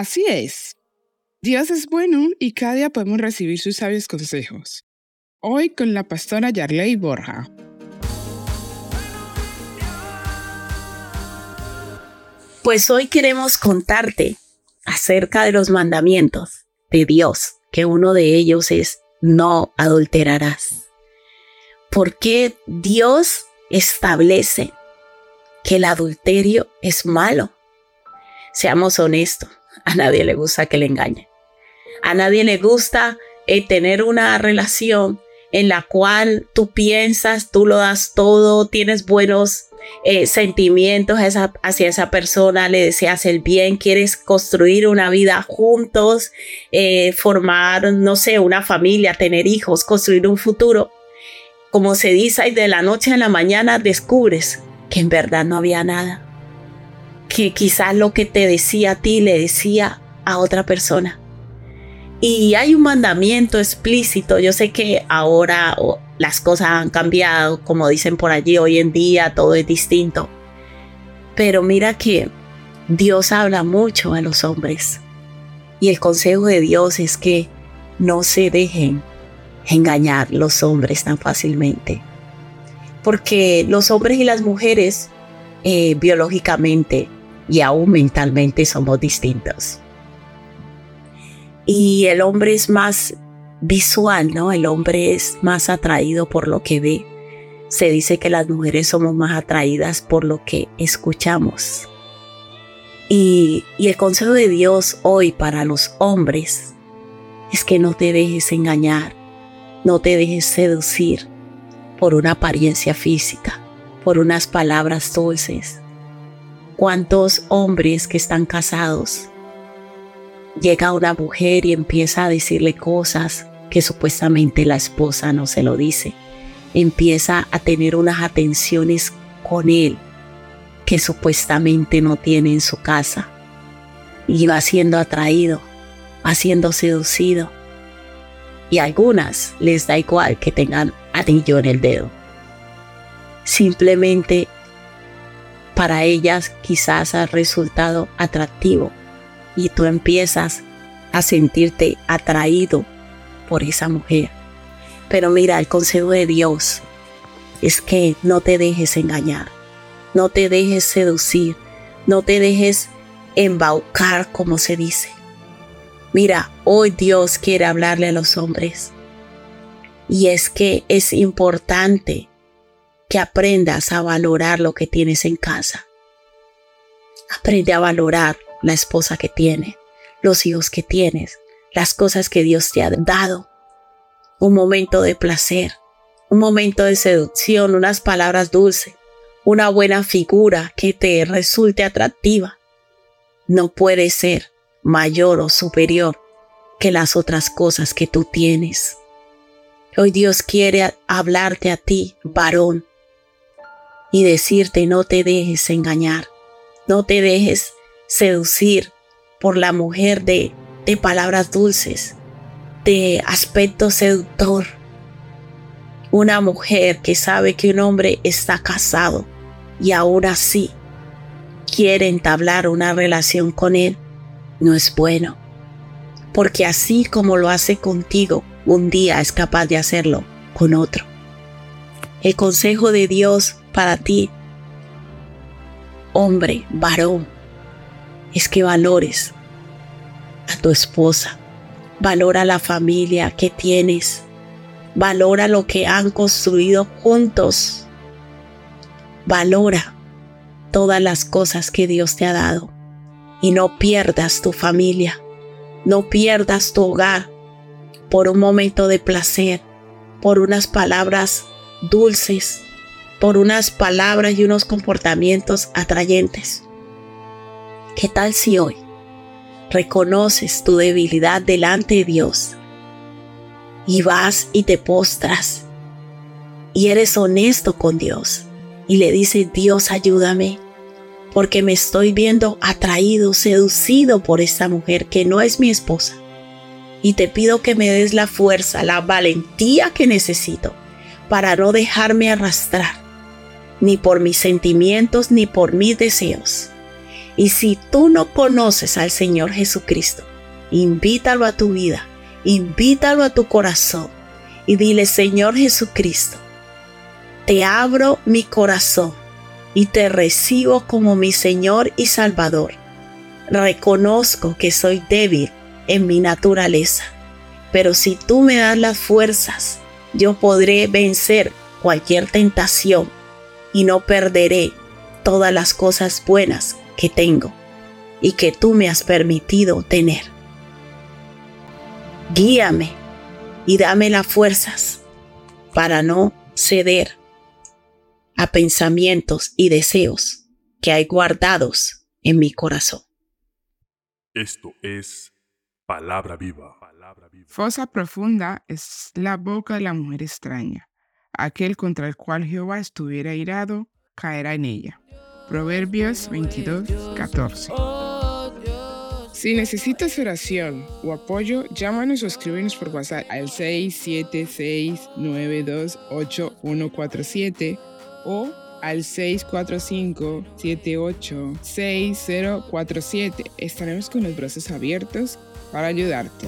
Así es. Dios es bueno y cada día podemos recibir sus sabios consejos. Hoy con la pastora Yarley Borja. Pues hoy queremos contarte acerca de los mandamientos de Dios, que uno de ellos es no adulterarás. ¿Por qué Dios establece que el adulterio es malo? Seamos honestos, a nadie le gusta que le engañen. A nadie le gusta eh, tener una relación en la cual tú piensas, tú lo das todo, tienes buenos eh, sentimientos hacia esa persona, le deseas el bien, quieres construir una vida juntos, eh, formar, no sé, una familia, tener hijos, construir un futuro. Como se dice, y de la noche a la mañana descubres que en verdad no había nada. Que quizás lo que te decía a ti le decía a otra persona. Y hay un mandamiento explícito. Yo sé que ahora las cosas han cambiado, como dicen por allí, hoy en día todo es distinto. Pero mira que Dios habla mucho a los hombres. Y el consejo de Dios es que no se dejen engañar los hombres tan fácilmente. Porque los hombres y las mujeres eh, biológicamente y aún mentalmente somos distintos y el hombre es más visual, ¿no? El hombre es más atraído por lo que ve. Se dice que las mujeres somos más atraídas por lo que escuchamos. Y, y el consejo de Dios hoy para los hombres es que no te dejes engañar, no te dejes seducir por una apariencia física, por unas palabras dulces. ¿Cuántos hombres que están casados llega una mujer y empieza a decirle cosas que supuestamente la esposa no se lo dice. Empieza a tener unas atenciones con él que supuestamente no tiene en su casa. Y va siendo atraído, va siendo seducido. Y a algunas les da igual que tengan anillo en el dedo. Simplemente para ellas quizás ha resultado atractivo y tú empiezas a sentirte atraído por esa mujer. Pero mira, el consejo de Dios es que no te dejes engañar, no te dejes seducir, no te dejes embaucar, como se dice. Mira, hoy Dios quiere hablarle a los hombres. Y es que es importante que aprendas a valorar lo que tienes en casa. Aprende a valorar la esposa que tiene, los hijos que tienes, las cosas que Dios te ha dado. Un momento de placer, un momento de seducción, unas palabras dulces, una buena figura que te resulte atractiva. No puede ser mayor o superior que las otras cosas que tú tienes. Hoy Dios quiere hablarte a ti, varón, y decirte no te dejes engañar, no te dejes seducir por la mujer de, de palabras dulces, de aspecto seductor. Una mujer que sabe que un hombre está casado y aún así quiere entablar una relación con él, no es bueno. Porque así como lo hace contigo, un día es capaz de hacerlo con otro. El consejo de Dios para ti, hombre, varón, es que valores a tu esposa, valora la familia que tienes, valora lo que han construido juntos, valora todas las cosas que Dios te ha dado y no pierdas tu familia, no pierdas tu hogar por un momento de placer, por unas palabras dulces, por unas palabras y unos comportamientos atrayentes. ¿Qué tal si hoy reconoces tu debilidad delante de Dios y vas y te postras y eres honesto con Dios y le dices, Dios ayúdame porque me estoy viendo atraído, seducido por esta mujer que no es mi esposa. Y te pido que me des la fuerza, la valentía que necesito para no dejarme arrastrar, ni por mis sentimientos, ni por mis deseos. Y si tú no conoces al Señor Jesucristo, invítalo a tu vida, invítalo a tu corazón y dile, Señor Jesucristo, te abro mi corazón y te recibo como mi Señor y Salvador. Reconozco que soy débil en mi naturaleza, pero si tú me das las fuerzas, yo podré vencer cualquier tentación y no perderé todas las cosas buenas que tengo y que tú me has permitido tener. Guíame y dame las fuerzas para no ceder a pensamientos y deseos que hay guardados en mi corazón. Esto es palabra viva. Fosa profunda es la boca de la mujer extraña. Aquel contra el cual Jehová estuviera irado, caerá en ella. Proverbios 22, 14. Si necesitas oración o apoyo, llámanos o escríbenos por WhatsApp al 676-928-147 o al 645-786047. Estaremos con los brazos abiertos para ayudarte.